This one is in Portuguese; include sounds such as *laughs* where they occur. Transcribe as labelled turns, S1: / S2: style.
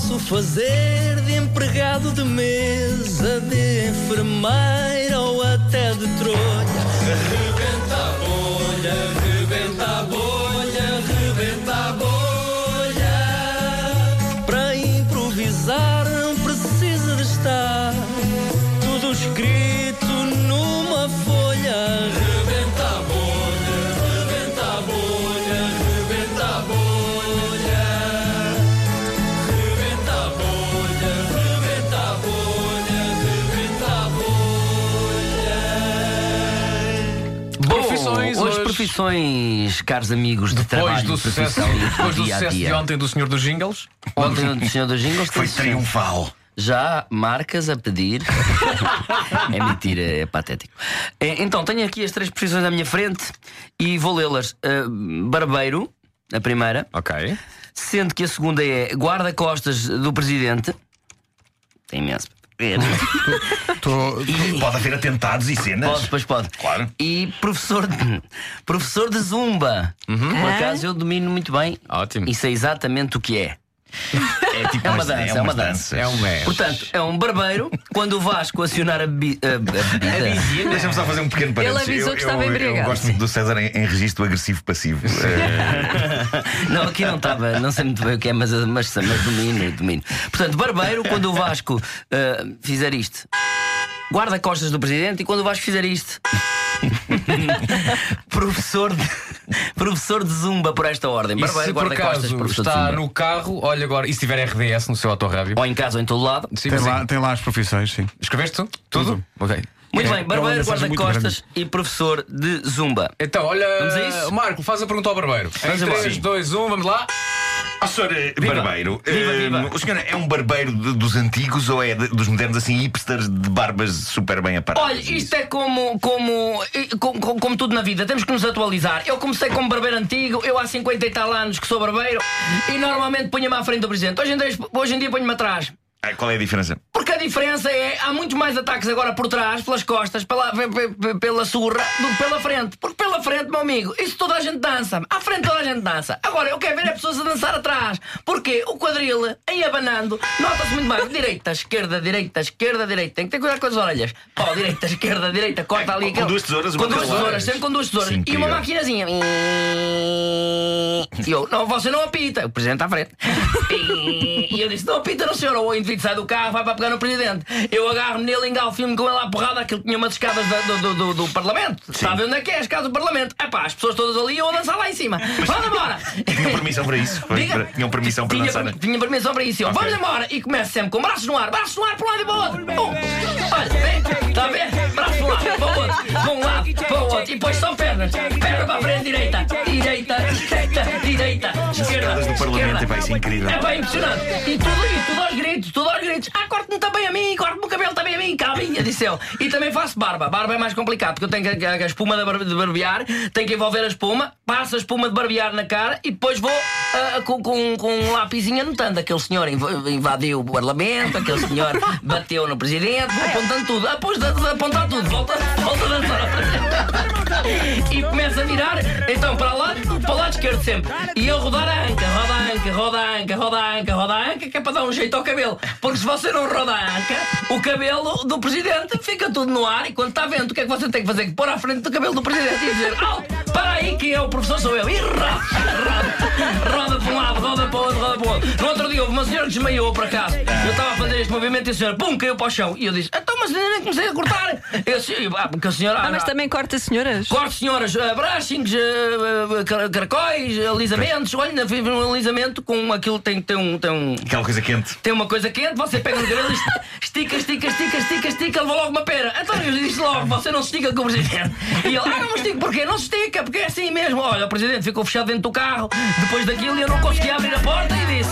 S1: Posso fazer de empregado de mesa, de enfermeira ou até de trolha.
S2: Profissões
S3: caros amigos de
S2: Depois
S3: trabalho,
S2: do
S3: de
S2: sucesso, depois do
S3: dia
S2: sucesso de
S3: dia.
S2: ontem do Senhor dos Jingles.
S3: Ontem o senhor dos Jingles
S4: Foi triunfal.
S3: Já marcas a pedir. *laughs* é mentira, é patético. É, Então, tenho aqui as três profissões à minha frente e vou lê-las. Ah, barbeiro, a primeira,
S2: Ok.
S3: sendo que a segunda é guarda-costas do presidente. Tem imenso. É, *laughs*
S4: Tô- Pode haver atentados e cenas.
S3: Pode, pois pode.
S4: Claro.
S3: E professor de, professor de zumba. Por acaso eu domino muito bem.
S2: Ótimo.
S3: E sei exatamente o que é.
S4: É tipo
S3: É uma
S4: umas-
S3: dança, é uma dança.
S2: É um mês.
S3: Portanto, é um barbeiro quando o Vasco acionar a, bebi- a- a bebida.
S4: Deixa-me só fazer um pequeno parênteses.
S5: Ele avisou
S4: Eu-
S5: que estava embriagado.
S4: Eu gosto muito do César em, em registro agressivo-passivo. Eh, *laughs*
S3: Não, aqui não estava, não sei muito bem o que é, mas, mas, mas domino, domino. Portanto, barbeiro, quando o Vasco ah, fizer isto, guarda costas do presidente, e quando o Vasco fizer isto, *laughs* professor, de, *laughs* professor de zumba por esta ordem.
S2: E
S3: Barbeiro,
S2: se por
S3: costas,
S2: acaso
S3: de
S2: está no carro, olha agora, e se tiver RDS no seu autorrádio?
S3: Ou em casa ou em todo lado.
S2: Sim,
S6: Tem
S2: sim.
S6: lá, tem lá as profissões, sim.
S2: Escreveste tu? Tudo? Ok.
S3: Muito
S6: É,
S3: bem,
S6: é
S3: barbeiro, guarda-costas e professor de zumba.
S2: Então, olha? Marco, faz a pergunta ao barbeiro.
S3: Vamos
S2: em
S3: embora.
S2: 3,
S3: Sim.
S2: 2, 1, vamos lá.
S4: Ó, senhor eh, barbeiro,
S3: Viva,
S4: eh,
S3: viva.
S4: o senhor é um barbeiro de- dos antigos ou é de- dos modernos, assim, hipsters de barbas super bem aparadas?
S3: Olha, isto é como, como, como, como- como tudo na vida, temos que nos atualizar. Eu comecei como barbeiro antigo, eu há 50 e tal anos que sou barbeiro e normalmente punha-me à frente do presidente. Hoje em dia, hoje em dia ponho-me atrás.
S4: Ah, qual é a diferença?
S3: Porque a diferença é, há muitos mais ataques agora por trás, pelas costas, pela, pe- pe- pe- pela surra, do que pela frente. Porque pela frente, meu amigo, isso toda a gente dança. À frente toda a gente dança. Agora, eu quero ver as pessoas a dançar atrás. Porque o quadril, aí abanando, nota-se muito bem. Direita, esquerda, direita, esquerda, direita. Tem que ter cuidado com as orelhas. Direita, esquerda, direita, corta ali.
S4: com duas tesouras,
S3: Com duas tesouras, sempre com duas tesouras. E uma maquinazinha. E eu, não, você não apita. O presidente à frente. *laughs* E eu disse: não apita, não, senhor. O indivíduo sai do carro, vai para pegar no presidente. Eu agarro-me nele, engalfo-me com ele à porrada. Aquilo tinha umas escadas da- do, do, do, do Parlamento. Sabe onde é que é a escada do Parlamento? É pá, as pessoas todas ali eu a dançar lá em cima. Vamos embora.
S4: Tinham permissão para isso?
S3: Diga.
S4: Tinham permissão para
S3: tinha,
S4: dançar? né?
S3: Tinha permissão para isso. Vamos embora. E começo sempre com braços no ar, braços no ar para um lado e para o outro. Bum. Olha, vem, está a ver? Braços para um lado, para o outro, para um lado, para o outro. E depois são pernas. Perna para a frente, direita, direita, direita, direita,
S4: Parlamento,
S3: esquerda.
S4: é isso é incrível.
S3: É bem impressionante. E tudo, e tudo aos gritos, tudo aos gritos. Ah, corte-me também a mim, corte-me o cabelo também a mim, calminha, disse ele. E também faço barba. Barba é mais complicado, porque eu tenho que, a, a espuma de, bar- de barbear, tenho que envolver a espuma, passo a espuma de barbear na cara e depois vou ah, com, com, com um lápisinho anotando. Aquele senhor inv- invadiu o Parlamento, aquele senhor *laughs* bateu no presidente, vou apontando tudo. Ah, de, de apontar tudo, volta, volta a dançar. *laughs* E começa a virar, então para lá, para o lado esquerdo sempre. E eu rodar a anca, roda anca, roda anca, roda anca, roda anca, que é para dar um jeito ao cabelo. Porque se você não roda anca, o cabelo do presidente fica tudo no ar e quando está vento, o que é que você tem que fazer? Pôr à frente do cabelo do presidente e dizer: Alto, para aí, que é o professor, sou eu. E roda, roda, roda para um lado, roda para o outro, roda para o outro. No outro dia houve uma senhora que desmaiou por acaso. Eu estava a fazer este movimento e a senhora, pum, caiu para o chão. E eu disse: Então, mas nem comecei a cortar. Eu, disse, ah, porque a senhora.
S5: Ah, mas também corta senhoras.
S3: Corte, senhoras, uh, brushings, uh, car- caracóis, alisamentos. Olha, ainda fiz um alisamento com aquilo tem, tem, um, tem, um,
S4: Aquela coisa quente.
S3: tem uma coisa quente, você pega no cabelo, est- estica, estica, estica, estica, estica, levou logo uma pera. Então eu disse logo, você não se estica com o presidente. E ele, ah, não me estico porquê? Não se estica, porque é assim mesmo. Olha, o presidente ficou fechado dentro do carro, depois daquilo e eu não conseguia abrir a porta e disse,